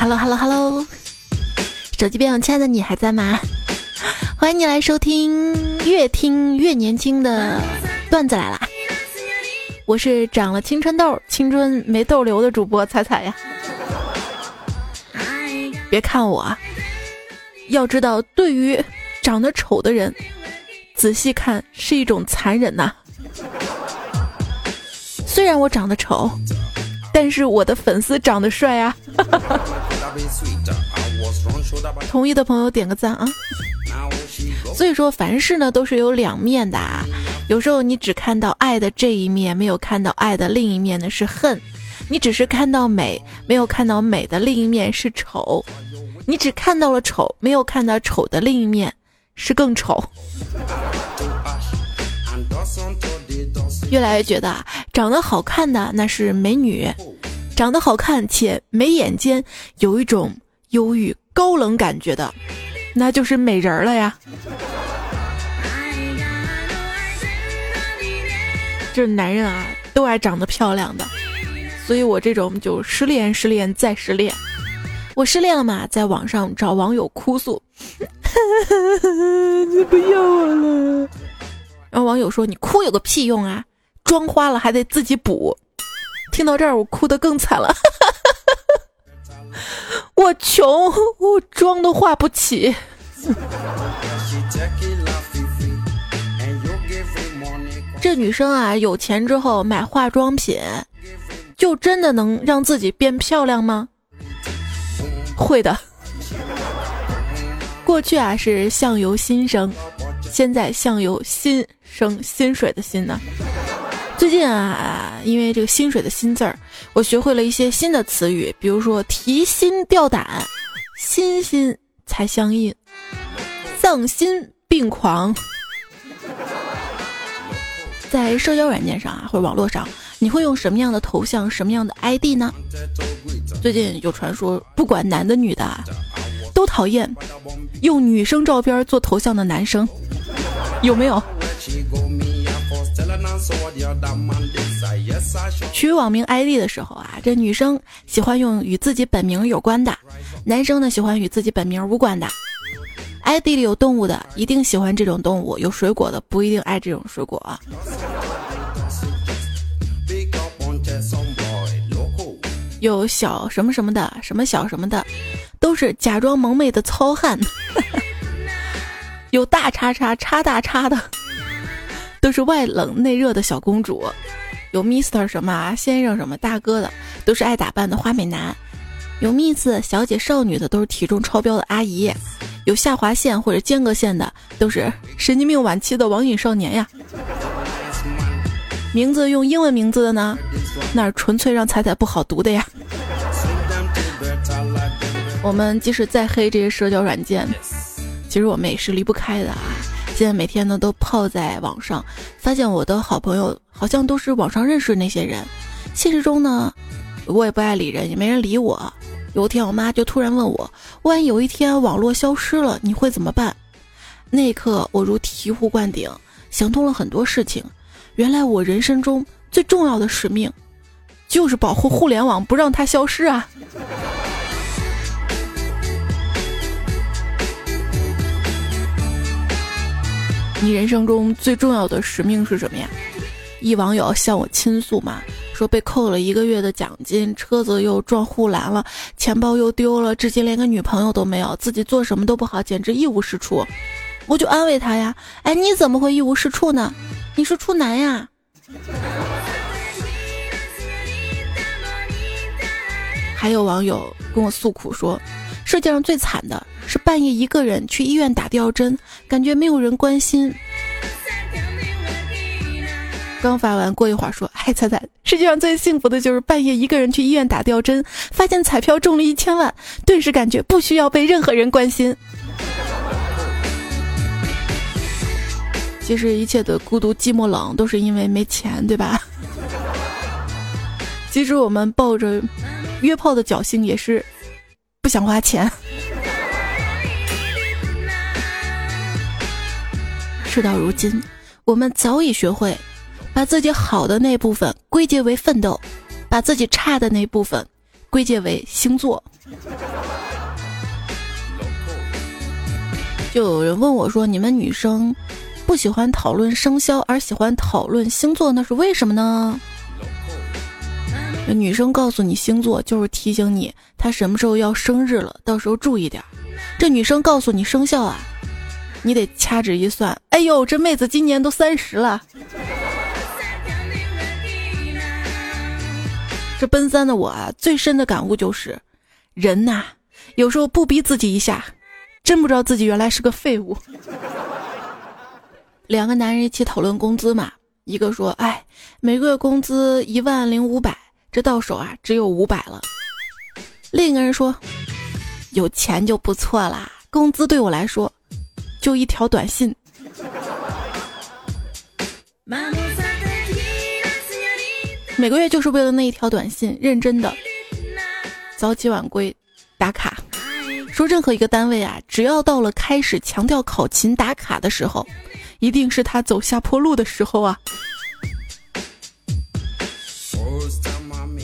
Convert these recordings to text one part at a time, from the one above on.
Hello Hello Hello，手机边，亲爱的你还在吗？欢迎你来收听越听越年轻的段子来啦！我是长了青春痘、青春没痘瘤的主播彩彩呀。别看我，要知道，对于长得丑的人，仔细看是一种残忍呐。虽然我长得丑，但是我的粉丝长得帅啊！同意的朋友点个赞啊！所以说，凡事呢都是有两面的啊。有时候你只看到爱的这一面，没有看到爱的另一面呢是恨；你只是看到美，没有看到美的另一面是丑；你只看到了丑，没有看到丑的另一面是更丑。越来越觉得啊，长得好看的那是美女，长得好看且眉眼间有一种忧郁高冷感觉的，那就是美人了呀。这男人啊，都爱长得漂亮的，所以我这种就失恋、失恋再失恋。我失恋了嘛，在网上找网友哭诉，你 不要我了。然后网友说：“你哭有个屁用啊，妆花了还得自己补。”听到这儿，我哭得更惨了。我穷，我妆都化不起。这女生啊，有钱之后买化妆品，就真的能让自己变漂亮吗？会的。过去啊是相由心生，现在相由心生薪水的心呢。最近啊，因为这个薪水的薪字儿，我学会了一些新的词语，比如说提心吊胆、心心才相印、丧心病狂。在社交软件上啊，或者网络上，你会用什么样的头像、什么样的 ID 呢？最近有传说，不管男的女的，都讨厌用女生照片做头像的男生，有没有？取网名 ID 的时候啊，这女生喜欢用与自己本名有关的，男生呢喜欢与自己本名无关的。ID 里有动物的，一定喜欢这种动物；有水果的，不一定爱这种水果啊。有小什么什么的，什么小什么的，都是假装萌妹的糙汉。有大叉叉叉大叉的，都是外冷内热的小公主。有 Mister 什么啊，先生什么大哥的，都是爱打扮的花美男。有 Miss 小姐少女的，都是体重超标的阿姨。有下划线或者间隔线的，都是神经病晚期的网瘾少年呀。名字用英文名字的呢，那纯粹让彩彩不好读的呀。我们即使再黑这些社交软件，其实我们也是离不开的啊。现在每天呢都泡在网上，发现我的好朋友好像都是网上认识那些人。现实中呢，我也不爱理人，也没人理我。有一天，我妈就突然问我：“万一有一天网络消失了，你会怎么办？”那一刻，我如醍醐灌顶，想通了很多事情。原来我人生中最重要的使命，就是保护互联网，不让它消失啊！你人生中最重要的使命是什么呀？一网友向我倾诉嘛。说被扣了一个月的奖金，车子又撞护栏了，钱包又丢了，至今连个女朋友都没有，自己做什么都不好，简直一无是处。我就安慰他呀，哎，你怎么会一无是处呢？你是处男呀。还有网友跟我诉苦说，世界上最惨的是半夜一个人去医院打吊针，感觉没有人关心。刚发完，过一会儿说：“嗨，彩彩，世界上最幸福的就是半夜一个人去医院打吊针，发现彩票中了一千万，顿时感觉不需要被任何人关心。其实一切的孤独、寂寞、冷，都是因为没钱，对吧？其实我们抱着约炮的侥幸，也是想花钱。事到如今，我们早已学会。”把自己好的那部分归结为奋斗，把自己差的那部分归结为星座。就有人问我说：“你们女生不喜欢讨论生肖，而喜欢讨论星座，那是为什么呢？”女生告诉你星座，就是提醒你她什么时候要生日了，到时候注意点。这女生告诉你生肖啊，你得掐指一算，哎呦，这妹子今年都三十了。这奔三的我啊，最深的感悟就是，人呐，有时候不逼自己一下，真不知道自己原来是个废物。两个男人一起讨论工资嘛，一个说，哎，每个月工资一万零五百。这到手啊，只有五百了。另一个人说：“有钱就不错啦，工资对我来说就一条短信。”每个月就是为了那一条短信，认真的早起晚归打卡。说任何一个单位啊，只要到了开始强调考勤打卡的时候，一定是他走下坡路的时候啊。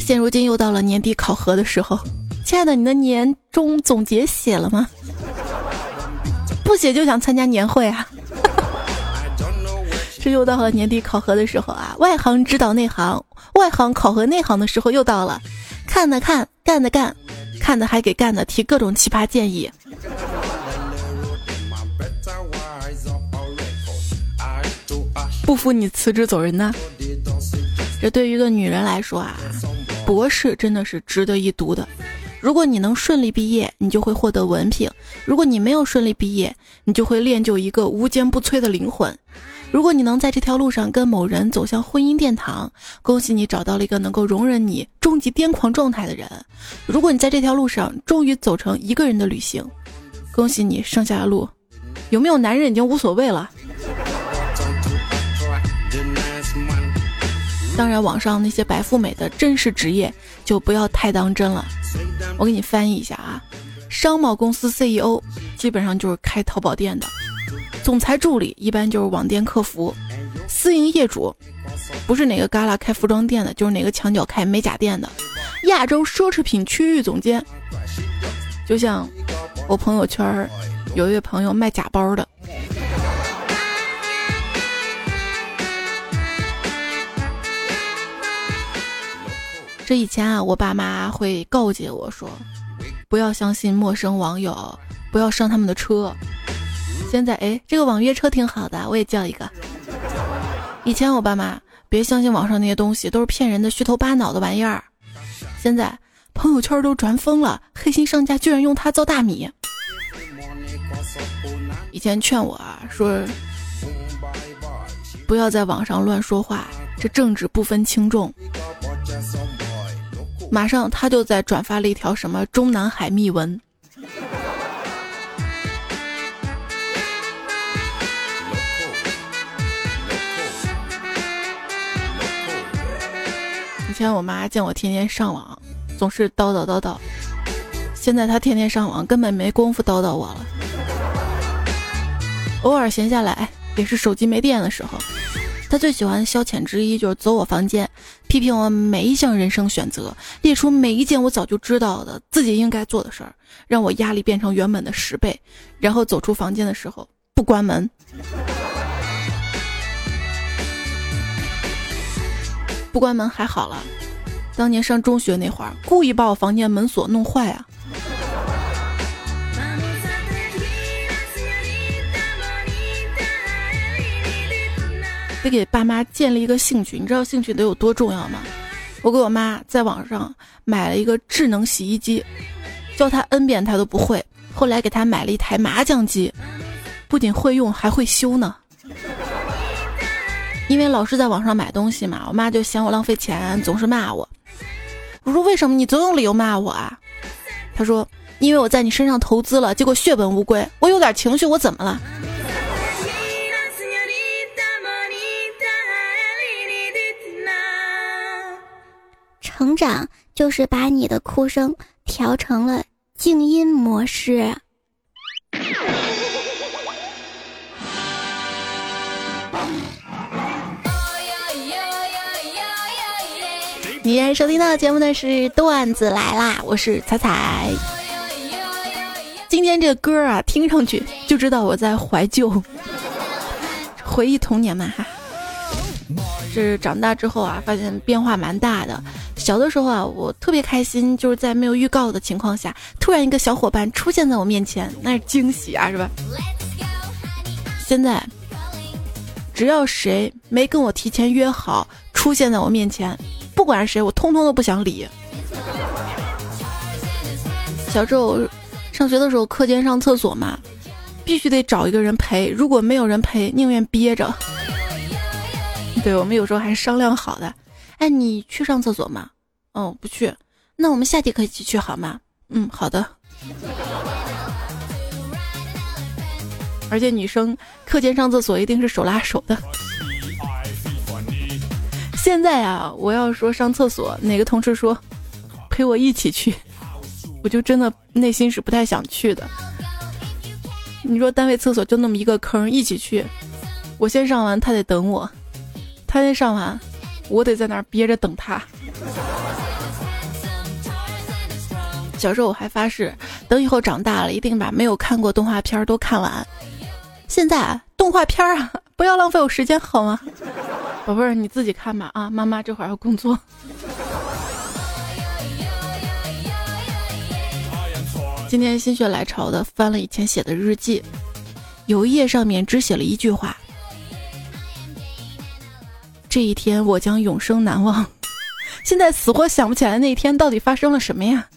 现如今又到了年底考核的时候，亲爱的，你的年终总结写了吗？不写就想参加年会啊！这又到了年底考核的时候啊，外行指导内行，外行考核内行的时候又到了，看的看，干的干，看的还给干的提各种奇葩建议。不服你辞职走人呢？这对于一个女人来说啊。博士真的是值得一读的。如果你能顺利毕业，你就会获得文凭；如果你没有顺利毕业，你就会练就一个无坚不摧的灵魂。如果你能在这条路上跟某人走向婚姻殿堂，恭喜你找到了一个能够容忍你终极癫狂状态的人。如果你在这条路上终于走成一个人的旅行，恭喜你剩下的路有没有男人已经无所谓了。当然，网上那些白富美的真实职业就不要太当真了。我给你翻译一下啊，商贸公司 CEO 基本上就是开淘宝店的，总裁助理一般就是网店客服，私营业主不是哪个旮旯开服装店的，就是哪个墙角开美甲店的，亚洲奢侈品区域总监。就像我朋友圈有一位朋友卖假包的。这以前啊，我爸妈会告诫我说，不要相信陌生网友，不要上他们的车。现在哎，这个网约车挺好的，我也叫一个。以前我爸妈别相信网上那些东西，都是骗人的、虚头巴脑的玩意儿。现在朋友圈都传疯了，黑心商家居然用它造大米。以前劝我啊，说不要在网上乱说话，这政治不分轻重。马上他就在转发了一条什么中南海秘闻。以前我妈见我天天上网，总是叨叨叨叨，现在她天天上网，根本没工夫叨叨我了。偶尔闲下来，也是手机没电的时候。他最喜欢的消遣之一就是走我房间，批评我每一项人生选择，列出每一件我早就知道的自己应该做的事儿，让我压力变成原本的十倍。然后走出房间的时候不关门，不关门还好了，当年上中学那会儿，故意把我房间门锁弄坏啊。得给爸妈建立一个兴趣，你知道兴趣得有多重要吗？我给我妈在网上买了一个智能洗衣机，教她 N 遍她都不会。后来给她买了一台麻将机，不仅会用还会修呢。因为老是在网上买东西嘛，我妈就嫌我浪费钱，总是骂我。我说为什么你总有理由骂我啊？她说因为我在你身上投资了，结果血本无归。我有点情绪，我怎么了？成长就是把你的哭声调成了静音模式。你现在收听到的节目呢是段子来啦，我是彩彩。今天这歌啊，听上去就知道我在怀旧，回忆童年嘛哈。是长大之后啊，发现变化蛮大的。小的时候啊，我特别开心，就是在没有预告的情况下，突然一个小伙伴出现在我面前，那是惊喜啊，是吧？现在，只要谁没跟我提前约好出现在我面前，不管是谁，我通通都不想理。小时候上学的时候，课间上厕所嘛，必须得找一个人陪，如果没有人陪，宁愿憋着。对我们有时候还商量好的，哎，你去上厕所吗？哦，不去，那我们下节课一起去好吗？嗯，好的。而且女生课间上厕所一定是手拉手的。现在啊，我要说上厕所，哪个同事说陪我一起去，我就真的内心是不太想去的。你说单位厕所就那么一个坑，一起去，我先上完，他得等我。他先上完，我得在那儿憋着等他。小时候我还发誓，等以后长大了，一定把没有看过动画片都看完。现在动画片啊，不要浪费我时间好吗？宝贝儿，你自己看吧啊，妈妈这会儿要工作。今天心血来潮的翻了以前写的日记，有一页上面只写了一句话。这一天我将永生难忘。现在死活想不起来那一天到底发生了什么呀？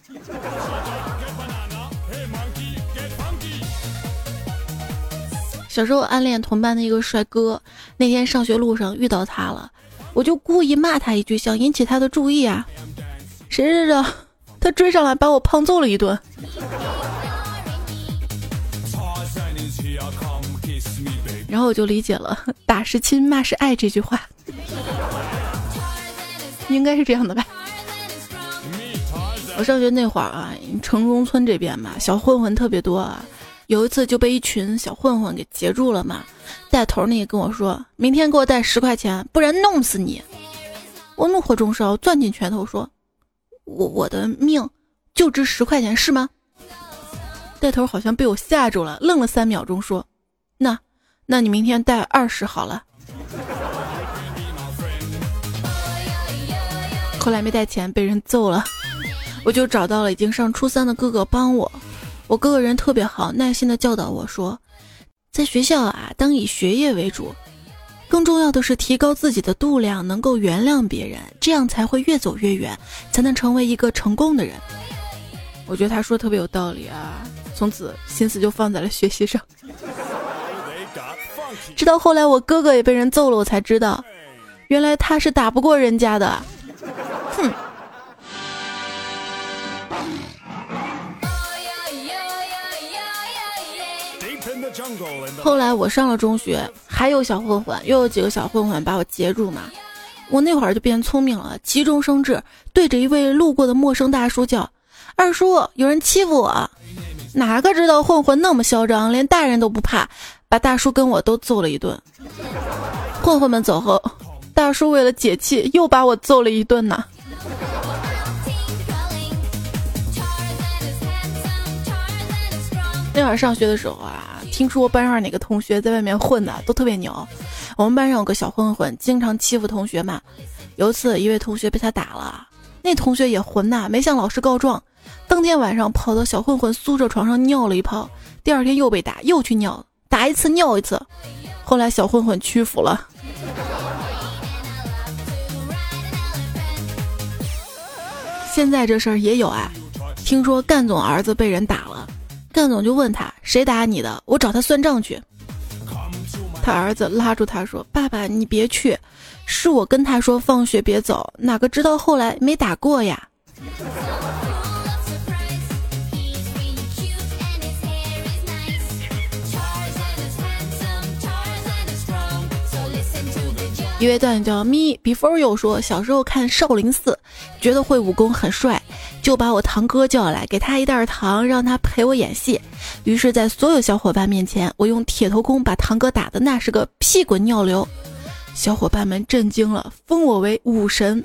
小时候暗恋同班的一个帅哥，那天上学路上遇到他了，我就故意骂他一句，想引起他的注意啊。谁知道他追上来把我胖揍了一顿。然后我就理解了“ 打是亲，骂是爱”这句话，应该是这样的吧。我上学那会儿啊，城中村这边嘛，小混混特别多啊。有一次就被一群小混混给截住了嘛，带头那个跟我说：“明天给我带十块钱，不然弄死你。”我怒火中烧，攥紧拳头说：“我我的命就值十块钱是吗？”带头好像被我吓住了，愣了三秒钟说：“那。”那你明天带二十好了。后来没带钱，被人揍了，我就找到了已经上初三的哥哥帮我。我哥哥人特别好，耐心的教导我说，在学校啊，当以学业为主，更重要的是提高自己的度量，能够原谅别人，这样才会越走越远，才能成为一个成功的人。我觉得他说特别有道理啊，从此心思就放在了学习上。直到后来我哥哥也被人揍了，我才知道，原来他是打不过人家的。哼。后来我上了中学，还有小混混，又有几个小混混把我截住嘛。我那会儿就变聪明了，急中生智，对着一位路过的陌生大叔叫：“二叔，有人欺负我。”哪个知道混混那么嚣张，连大人都不怕。把大叔跟我都揍了一顿，混混们走后，大叔为了解气又把我揍了一顿呢。那会儿上学的时候啊，听说班上哪个同学在外面混的都特别牛。我们班上有个小混混，经常欺负同学嘛。有一次，一位同学被他打了，那同学也混呐，没向老师告状，当天晚上跑到小混混宿舍床上尿了一泡，第二天又被打，又去尿。打一次尿一次，后来小混混屈服了。现在这事儿也有啊，听说干总儿子被人打了，干总就问他谁打你的，我找他算账去。他儿子拉住他说：“爸爸，你别去，是我跟他说放学别走，哪个知道后来没打过呀。”一位段友叫 me before you 说，小时候看少林寺，觉得会武功很帅，就把我堂哥叫来，给他一袋糖，让他陪我演戏。于是，在所有小伙伴面前，我用铁头功把堂哥打的那是个屁滚尿流，小伙伴们震惊了，封我为武神。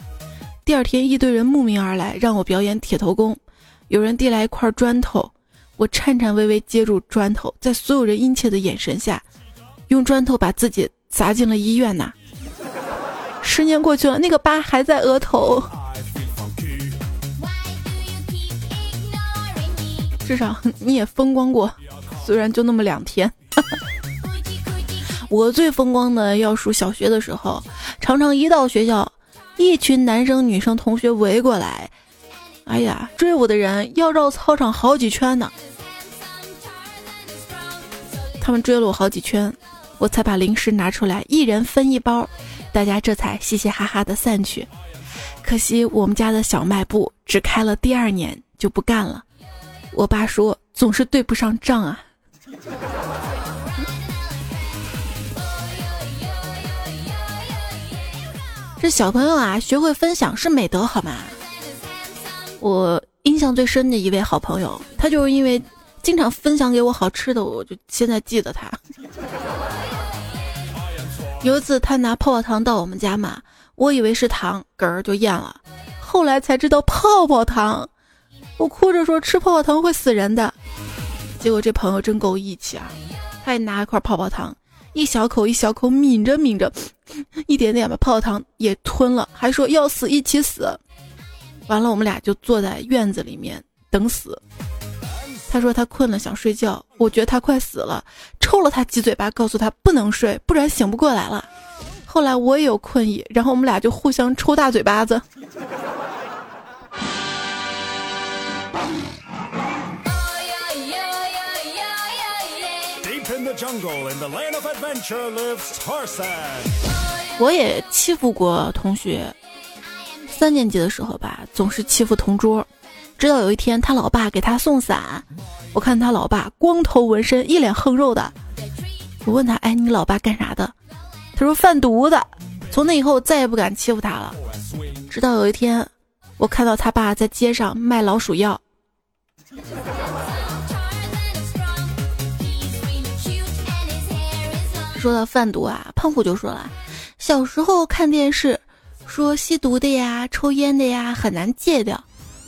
第二天一堆人慕名而来，让我表演铁头功。有人递来一块砖头，我颤颤巍巍接住砖头，在所有人殷切的眼神下，用砖头把自己砸进了医院呐。十年过去了，那个疤还在额头。至少你也风光过，虽然就那么两天。我最风光的要数小学的时候，常常一到学校，一群男生女生同学围过来，哎呀，追我的人要绕操场好几圈呢。他们追了我好几圈，我才把零食拿出来，一人分一包，大家这才嘻嘻哈哈的散去。可惜我们家的小卖部只开了第二年就不干了。我爸说总是对不上账啊。这小朋友啊，学会分享是美德，好吗？我印象最深的一位好朋友，他就是因为经常分享给我好吃的，我就现在记得他。有一次他拿泡泡糖到我们家嘛，我以为是糖，嗝儿就咽了，后来才知道泡泡糖。我哭着说吃泡泡糖会死人的，结果这朋友真够义气啊！他也拿一块泡泡糖，一小口一小口抿着抿着，一点点把泡泡糖也吞了，还说要死一起死。完了，我们俩就坐在院子里面等死。他说他困了想睡觉，我觉得他快死了，抽了他几嘴巴，告诉他不能睡，不然醒不过来了。后来我也有困意，然后我们俩就互相抽大嘴巴子。我也欺负过同学，三年级的时候吧，总是欺负同桌。直到有一天，他老爸给他送伞，我看他老爸光头纹身，一脸横肉的。我问他：“哎，你老爸干啥的？”他说：“贩毒的。”从那以后，再也不敢欺负他了。直到有一天，我看到他爸在街上卖老鼠药。说到贩毒啊，胖虎就说了，小时候看电视，说吸毒的呀、抽烟的呀很难戒掉。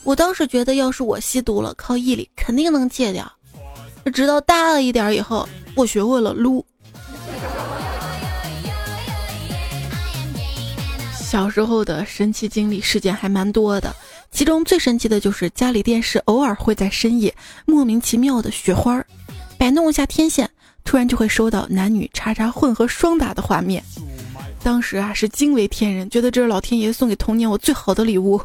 我当时觉得，要是我吸毒了，靠毅力肯定能戒掉。直到大了一点以后，我学会了撸。小时候的神奇经历事件还蛮多的，其中最神奇的就是家里电视偶尔会在深夜莫名其妙的雪花，摆弄一下天线。突然就会收到男女叉叉混合双打的画面，当时啊是惊为天人，觉得这是老天爷送给童年我最好的礼物。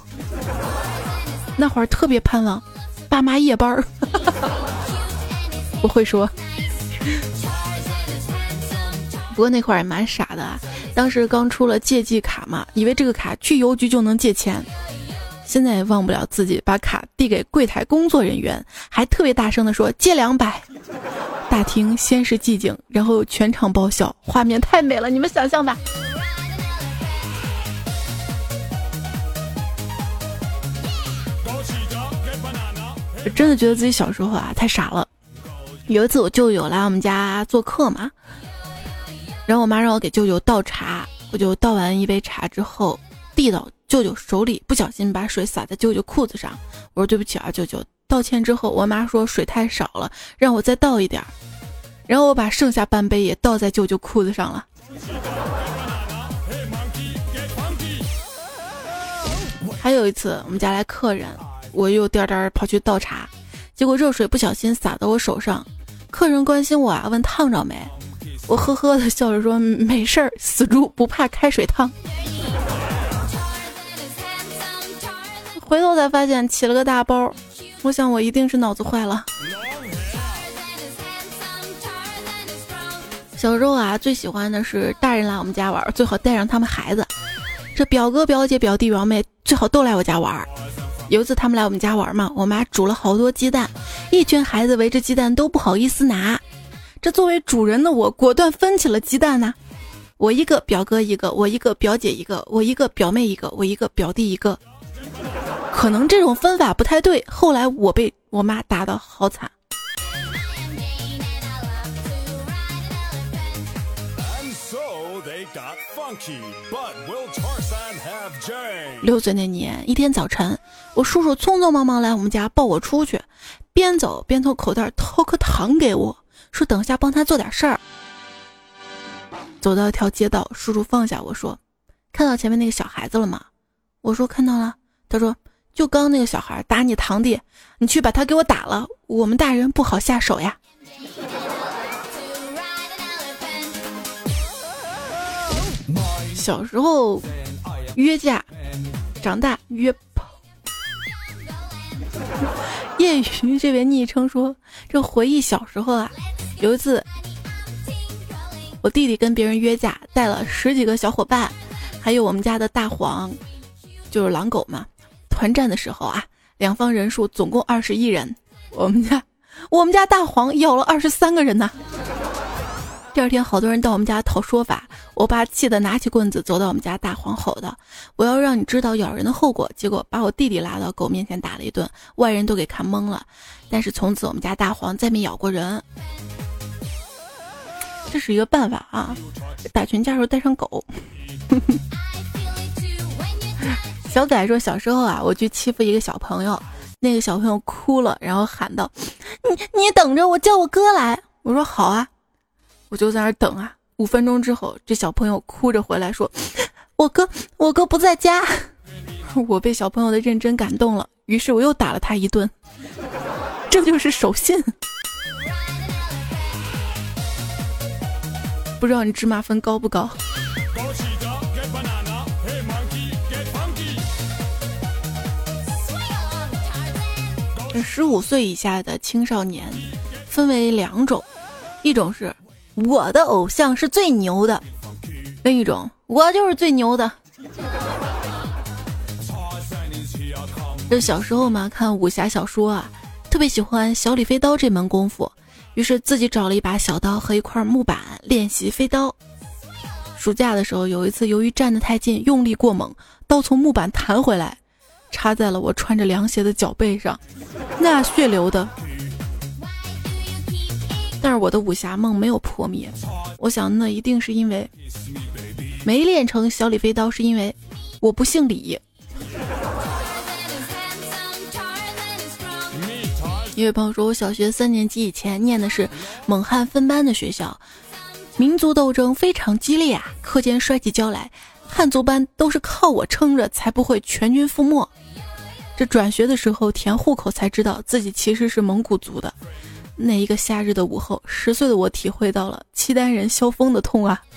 那会儿特别盼望爸妈夜班儿，我会说。不过那会儿也蛮傻的啊，当时刚出了借记卡嘛，以为这个卡去邮局就能借钱。现在也忘不了自己把卡递给柜台工作人员，还特别大声的说借两百。大厅先是寂静，然后全场爆笑，画面太美了，你们想象吧。我真的觉得自己小时候啊太傻了。有一次我舅舅来我们家做客嘛，然后我妈让我给舅舅倒茶，我就倒完一杯茶之后递到舅舅手里，不小心把水洒在舅舅裤子上。我说对不起啊，舅舅。道歉之后，我妈说水太少了，让我再倒一点儿。然后我把剩下半杯也倒在舅舅裤子上了。还有一次，我们家来客人，我又颠颠跑去倒茶，结果热水不小心洒到我手上。客人关心我啊，问烫着没？我呵呵的笑着说没事儿，死猪不怕开水烫。回头才发现起了个大包。我想我一定是脑子坏了。小时候啊，最喜欢的是大人来我们家玩，最好带上他们孩子。这表哥、表姐、表弟、表妹最好都来我家玩。有一次他们来我们家玩嘛，我妈煮了好多鸡蛋，一群孩子围着鸡蛋都不好意思拿。这作为主人的我，果断分起了鸡蛋呢。我一个，表哥一个，我一个，表姐一个，我一个，表妹一个，我一个，表弟一个。可能这种分法不太对，后来我被我妈打的好惨。六岁那年，一天早晨，我叔叔匆匆忙忙来我们家抱我出去，边走边从口袋掏颗糖给我，说等下帮他做点事儿。走到一条街道，叔叔放下我说：“看到前面那个小孩子了吗？”我说：“看到了。”他说：“就刚那个小孩打你堂弟，你去把他给我打了，我们大人不好下手呀。”小时候约架，长大约炮。业余这位昵称说：“这回忆小时候啊，有一次。”我弟弟跟别人约架，带了十几个小伙伴，还有我们家的大黄，就是狼狗嘛。团战的时候啊，两方人数总共二十一人，我们家我们家大黄咬了二十三个人呢。第二天，好多人到我们家讨说法，我爸气得拿起棍子走到我们家大黄吼道：“我要让你知道咬人的后果。”结果把我弟弟拉到狗面前打了一顿，外人都给看懵了。但是从此我们家大黄再没咬过人。这是一个办法啊！打群架时候带上狗。小仔说：“小时候啊，我去欺负一个小朋友，那个小朋友哭了，然后喊道：‘你你等着，我叫我哥来。’我说好啊，我就在那等啊。五分钟之后，这小朋友哭着回来说：‘ 我哥我哥不在家。’我被小朋友的认真感动了，于是我又打了他一顿。这就是守信。”不知道你芝麻分高不高？十五岁以下的青少年分为两种，一种是我的偶像是最牛的，另一种我就是最牛的。这小时候嘛，看武侠小说啊，特别喜欢小李飞刀这门功夫。于是自己找了一把小刀和一块木板练习飞刀。暑假的时候，有一次由于站得太近，用力过猛，刀从木板弹回来，插在了我穿着凉鞋的脚背上，那血流的。但是我的武侠梦没有破灭，我想那一定是因为没练成小李飞刀，是因为我不姓李。一位朋友说：“我小学三年级以前念的是蒙汉分班的学校，民族斗争非常激烈啊，课间摔起跤来，汉族班都是靠我撑着，才不会全军覆没。这转学的时候填户口才知道自己其实是蒙古族的。那一个夏日的午后，十岁的我体会到了契丹人萧峰的痛啊。”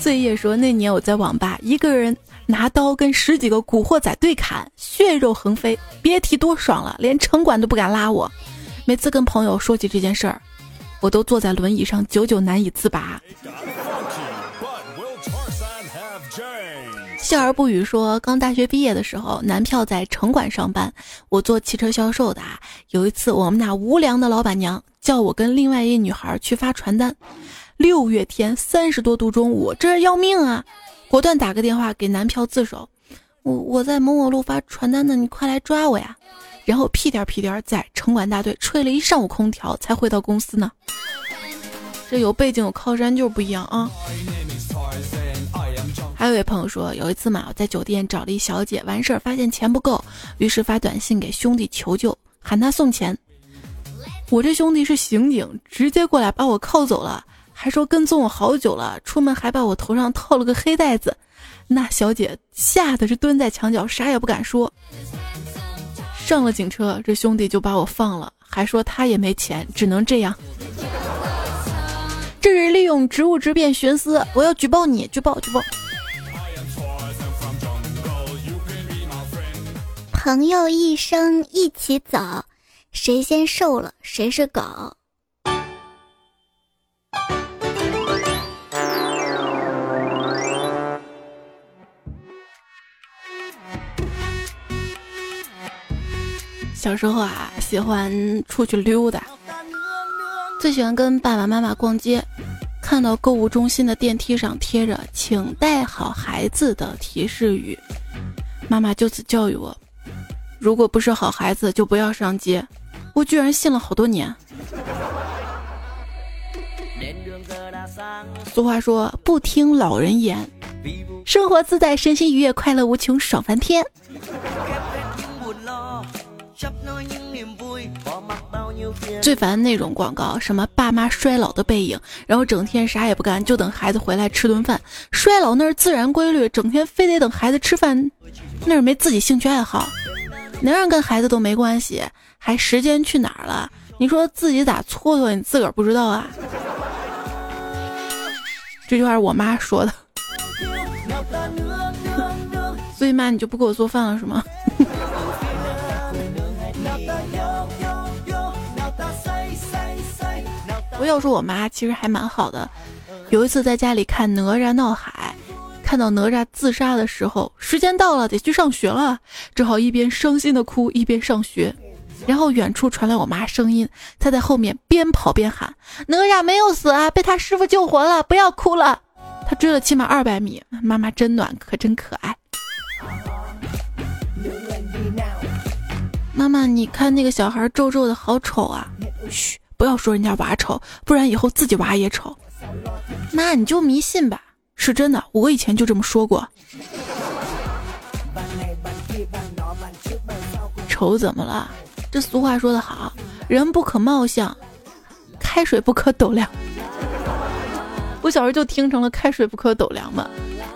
醉夜说：“那年我在网吧，一个人。”拿刀跟十几个古惑仔对砍，血肉横飞，别提多爽了，连城管都不敢拉我。每次跟朋友说起这件事儿，我都坐在轮椅上，久久难以自拔。笑而不语说，刚大学毕业的时候，男票在城管上班，我做汽车销售的。有一次，我们那无良的老板娘叫我跟另外一女孩去发传单。六月天，三十多度中午，这要命啊！果断打个电话给男票自首，我我在某某路发传单呢，你快来抓我呀！然后屁颠屁颠在城管大队吹了一上午空调才回到公司呢。这有背景有靠山就是不一样啊！还有一位朋友说，有一次嘛，我在酒店找了一小姐，完事儿发现钱不够，于是发短信给兄弟求救，喊他送钱。我这兄弟是刑警，直接过来把我铐走了。还说跟踪我好久了，出门还把我头上套了个黑袋子，那小姐吓得是蹲在墙角，啥也不敢说。上了警车，这兄弟就把我放了，还说他也没钱，只能这样。这是利用职务之便徇私，我要举报你，举报举报。朋友一生一起走，谁先瘦了谁是狗。小时候啊，喜欢出去溜达，最喜欢跟爸爸妈妈逛街，看到购物中心的电梯上贴着“请带好孩子”的提示语，妈妈就此教育我：如果不是好孩子，就不要上街。我居然信了好多年。俗话说，不听老人言，生活自在，身心愉悦，快乐无穷，爽翻天。最烦那种广告，什么爸妈衰老的背影，然后整天啥也不干，就等孩子回来吃顿饭。衰老那是自然规律，整天非得等孩子吃饭，那是没自己兴趣爱好。能让跟孩子都没关系，还时间去哪儿了？你说自己咋蹉跎？你自个儿不知道啊？这句话是我妈说的，所以妈你就不给我做饭了是吗？我要说我妈其实还蛮好的。有一次在家里看《哪吒闹海》，看到哪吒自杀的时候，时间到了得去上学了，只好一边伤心的哭一边上学。然后远处传来我妈声音，她在后面边跑边喊：“哪吒没有死啊，被他师傅救活了，不要哭了。”他追了起码二百米，妈妈真暖，可真可爱。妈妈，你看那个小孩皱皱的好丑啊！嘘。不要说人家娃丑，不然以后自己娃也丑。妈，你就迷信吧，是真的。我以前就这么说过。丑怎么了？这俗话说得好，人不可貌相，开水不可斗量。我小时候就听成了开水不可斗量嘛，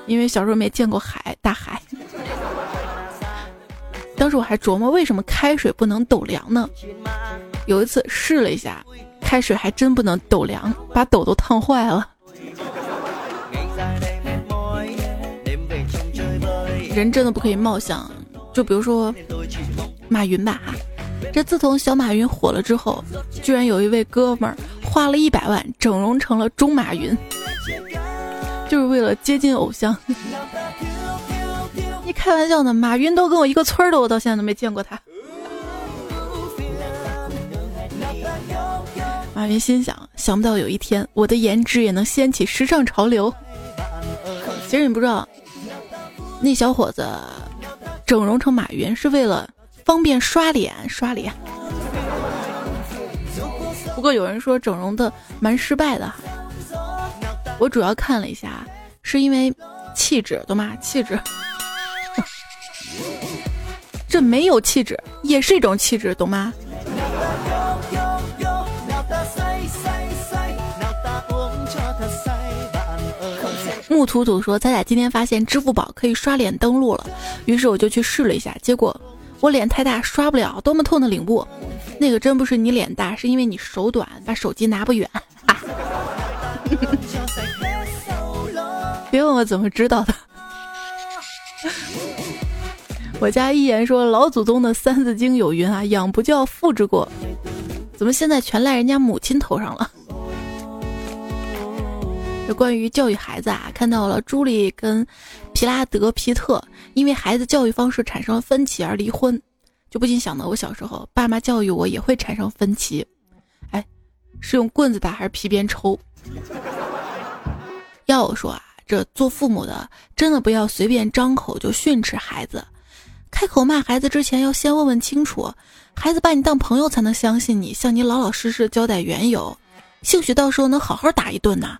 因为小时候没见过海，大海。当时我还琢磨，为什么开水不能斗量呢？有一次试了一下，开水还真不能斗凉，把斗都烫坏了。人真的不可以貌相，就比如说马云吧，这自从小马云火了之后，居然有一位哥们儿花了一百万整容成了中马云，就是为了接近偶像。你开玩笑呢？马云都跟我一个村的，我到现在都没见过他。马云心想：想不到有一天，我的颜值也能掀起时尚潮流。其实你不知道，那小伙子整容成马云是为了方便刷脸，刷脸。不过有人说整容的蛮失败的，我主要看了一下，是因为气质，懂吗？气质，这没有气质也是一种气质，懂吗？木土土说：“咱俩今天发现支付宝可以刷脸登录了，于是我就去试了一下，结果我脸太大刷不了，多么痛的领悟！那个真不是你脸大，是因为你手短，把手机拿不远。别问我怎么知道的。我家一言说老祖宗的《三字经》有云啊，养不教，父之过。怎么现在全赖人家母亲头上了？”这关于教育孩子啊，看到了朱莉跟皮拉德皮特因为孩子教育方式产生了分歧而离婚，就不禁想到我小时候爸妈教育我也会产生分歧，哎，是用棍子打还是皮鞭抽？要我说啊，这做父母的真的不要随便张口就训斥孩子，开口骂孩子之前要先问问清楚，孩子把你当朋友才能相信你，向你老老实实交代缘由。兴许到时候能好好打一顿呢。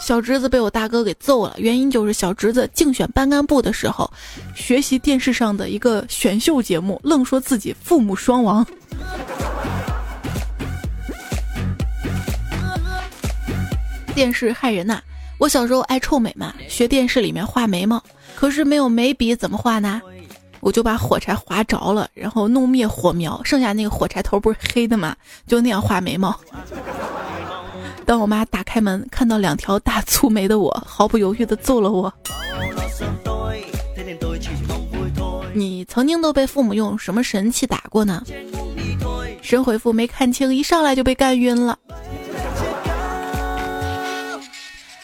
小侄子被我大哥给揍了，原因就是小侄子竞选班干部的时候，学习电视上的一个选秀节目，愣说自己父母双亡。电视害人呐！我小时候爱臭美嘛，学电视里面画眉毛，可是没有眉笔怎么画呢？我就把火柴划着了，然后弄灭火苗，剩下那个火柴头不是黑的吗？就那样画眉毛。当我妈打开门看到两条大粗眉的我，毫不犹豫的揍了我。你曾经都被父母用什么神器打过呢？神回复没看清，一上来就被干晕了。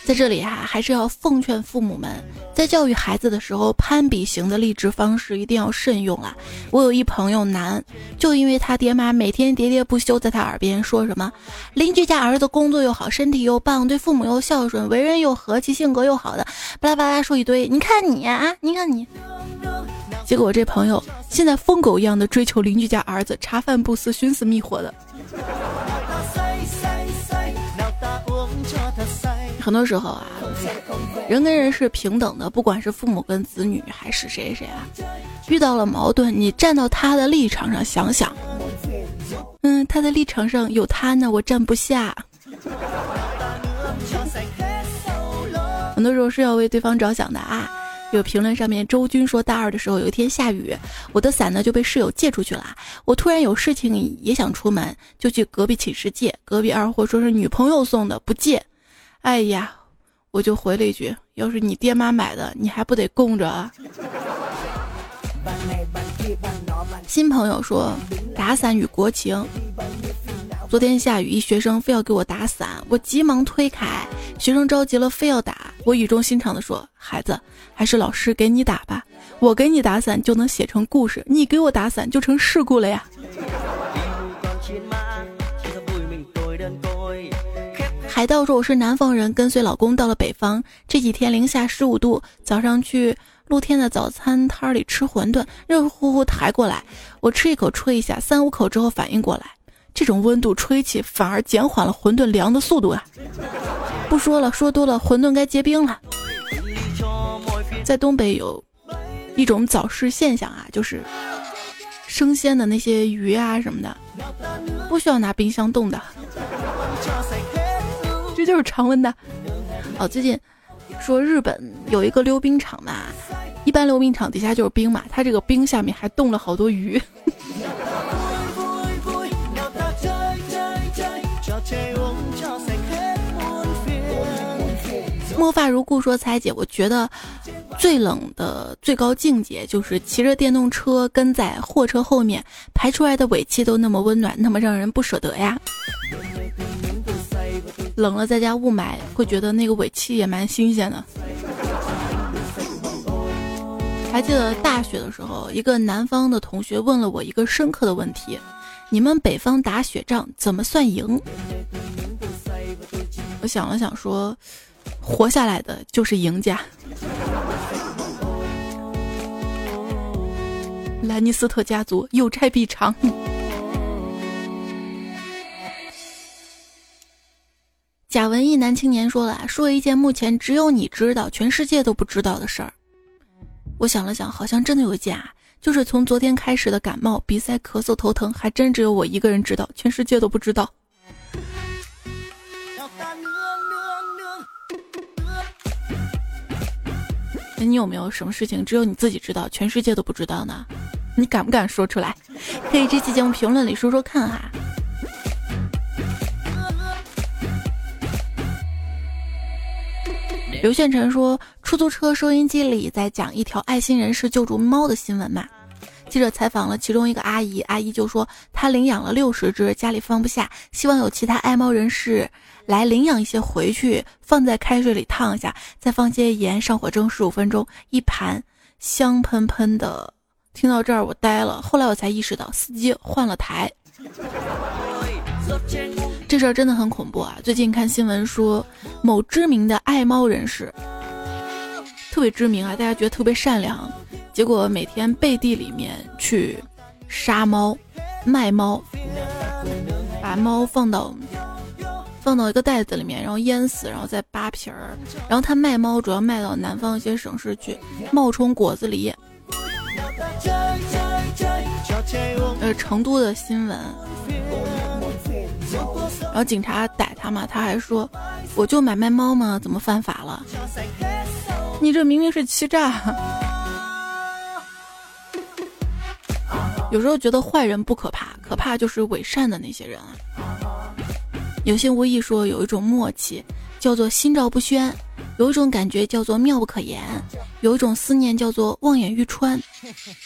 在这里哈，还是要奉劝父母们，在教育孩子的时候，攀比型的励志方式一定要慎用啊！我有一朋友男，就因为他爹妈每天喋喋不休在他耳边说什么邻居家儿子工作又好，身体又棒，对父母又孝顺，为人又和气，性格又好的，巴拉巴拉说一堆。你看你啊，你看你。结果我这朋友现在疯狗一样的追求邻居家儿子，茶饭不思，寻死觅活的。很多时候啊，人跟人是平等的，不管是父母跟子女还是谁谁啊，遇到了矛盾，你站到他的立场上想想，嗯，他的立场上有他呢，我站不下。很多时候是要为对方着想的啊。有评论上面，周军说大二的时候有一天下雨，我的伞呢就被室友借出去了。我突然有事情也想出门，就去隔壁寝室借。隔壁二货说是女朋友送的，不借。哎呀，我就回了一句：要是你爹妈买的，你还不得供着啊？新朋友说打伞与国情。昨天下雨，一学生非要给我打伞，我急忙推开。学生着急了，非要打。我语重心长地说：“孩子，还是老师给你打吧。我给你打伞就能写成故事，你给我打伞就成事故了呀。”海盗说：“我是南方人，跟随老公到了北方。这几天零下十五度，早上去露天的早餐摊里吃馄饨，热乎乎抬过来，我吃一口吹一下，三五口之后反应过来。”这种温度吹起，反而减缓了馄饨凉的速度啊！不说了，说多了，馄饨该结冰了。在东北有一种早市现象啊，就是生鲜的那些鱼啊什么的，不需要拿冰箱冻的，就是常温的。哦，最近说日本有一个溜冰场嘛，一般溜冰场底下就是冰嘛，它这个冰下面还冻了好多鱼。墨发如故说：“彩姐，我觉得最冷的最高境界就是骑着电动车跟在货车后面，排出来的尾气都那么温暖，那么让人不舍得呀。冷了在家雾霾，会觉得那个尾气也蛮新鲜的。还记得大学的时候，一个南方的同学问了我一个深刻的问题：你们北方打雪仗怎么算赢？我想了想说。”活下来的就是赢家。兰尼斯特家族有债必偿。假文艺男青年说了：“说一件目前只有你知道，全世界都不知道的事儿。”我想了想，好像真的有一件啊，就是从昨天开始的感冒、鼻塞、咳嗽、头疼，还真只有我一个人知道，全世界都不知道。那你有没有什么事情只有你自己知道，全世界都不知道呢？你敢不敢说出来？可以这期节目评论里说说看哈。刘宪臣说，出租车收音机里在讲一条爱心人士救助猫的新闻嘛？记者采访了其中一个阿姨，阿姨就说她领养了六十只，家里放不下，希望有其他爱猫人士。来领养一些回去，放在开水里烫一下，再放些盐，上火蒸十五分钟，一盘香喷喷的。听到这儿我呆了，后来我才意识到司机换了台。这事儿真的很恐怖啊！最近看新闻说，某知名的爱猫人士，特别知名啊，大家觉得特别善良，结果每天背地里面去杀猫、卖猫，把猫放到。放到一个袋子里面，然后淹死，然后再扒皮儿。然后他卖猫，主要卖到南方一些省市去，冒充果子狸。呃，成都的新闻。然后警察逮他嘛，他还说：“我就买卖猫嘛，怎么犯法了？你这明明是欺诈。”有时候觉得坏人不可怕，可怕就是伪善的那些人啊。有心无意说有一种默契叫做心照不宣，有一种感觉叫做妙不可言，有一种思念叫做望眼欲穿，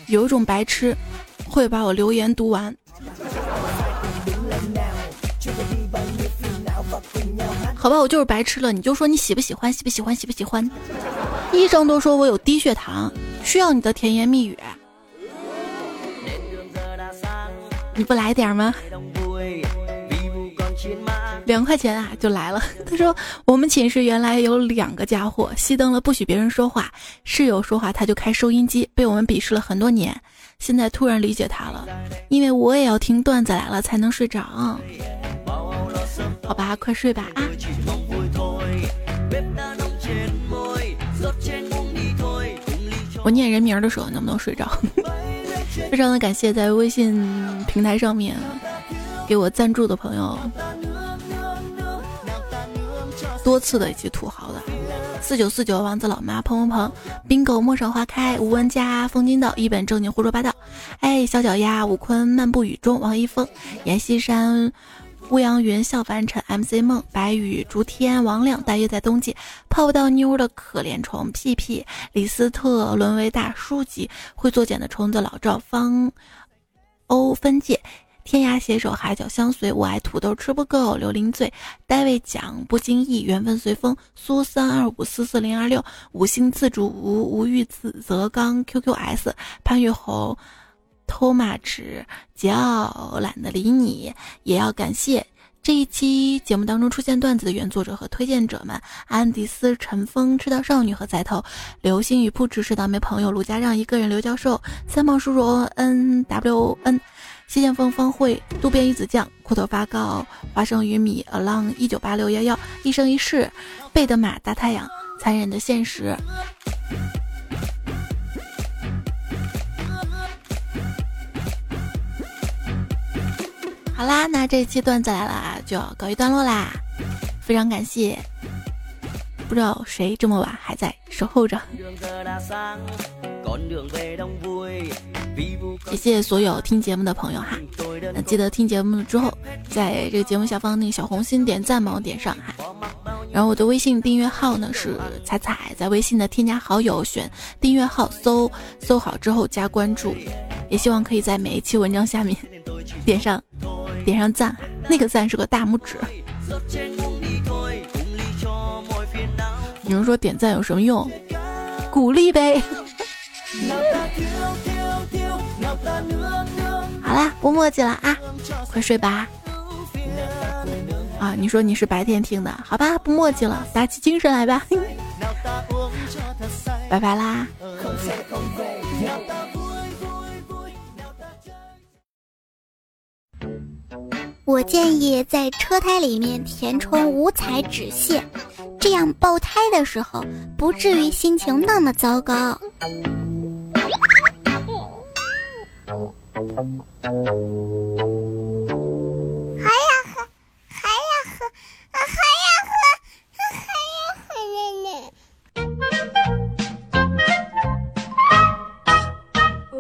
有一种白痴会把我留言读完。好吧，我就是白痴了，你就说你喜不喜欢，喜不喜欢，喜不喜欢？医生都说我有低血糖，需要你的甜言蜜语，你不来点吗？两块钱啊，就来了。他说：“我们寝室原来有两个家伙，熄灯了不许别人说话，室友说话他就开收音机，被我们鄙视了很多年。现在突然理解他了，因为我也要听段子来了才能睡着。好吧，快睡吧啊！我念人名的时候能不能睡着？非常的感谢在微信平台上面给我赞助的朋友，多次的以及土豪的。四九四九王子老妈砰砰砰，bingo 陌上花开吴文佳风金道一本正经胡说八道，哎小脚丫吴坤漫步雨中王一峰。阎锡山。乌阳云笑凡尘，MC 梦白羽竹天王亮，大约在冬季。泡不到妞的可怜虫，屁屁。李斯特沦为大叔级，会作茧的虫子老赵方欧分界，天涯携手海角相随，我爱土豆吃不够，刘林醉。戴维讲不经意，缘分随风。苏三二五四四零二六五星自主无无欲自则刚。QQS 潘玉红。偷马池桀骜懒得理你，也要感谢。这一期节目当中出现段子的原作者和推荐者们：安迪斯、陈峰、赤道少女和仔头、流星雨、不只是倒霉朋友、陆家让一个人、刘教授、三毛叔叔、N W N、谢剑锋、方慧、渡边一子酱、裤头发糕、花生玉米、Along 一九八六幺幺、一生一世、贝德玛、大太阳、残忍的现实。好啦，那这一期段子来了啊就要告一段落啦，非常感谢，不知道谁这么晚还在守候着，谢谢所有听节目的朋友哈，那记得听节目之后，在这个节目下方那个小红心点赞帮我点上哈，然后我的微信订阅号呢是彩彩，在微信的添加好友选订阅号搜搜好之后加关注，也希望可以在每一期文章下面点上。点上赞，那个赞是个大拇指。有人说点赞有什么用？鼓励呗。好啦，不墨迹了啊，快睡吧。啊，你说你是白天听的，好吧，不墨迹了，打起精神来吧。拜拜啦。我建议在车胎里面填充五彩纸屑，这样爆胎的时候不至于心情那么糟糕。还要喝，还要喝，啊，还要喝，还要喝呢呢。哦。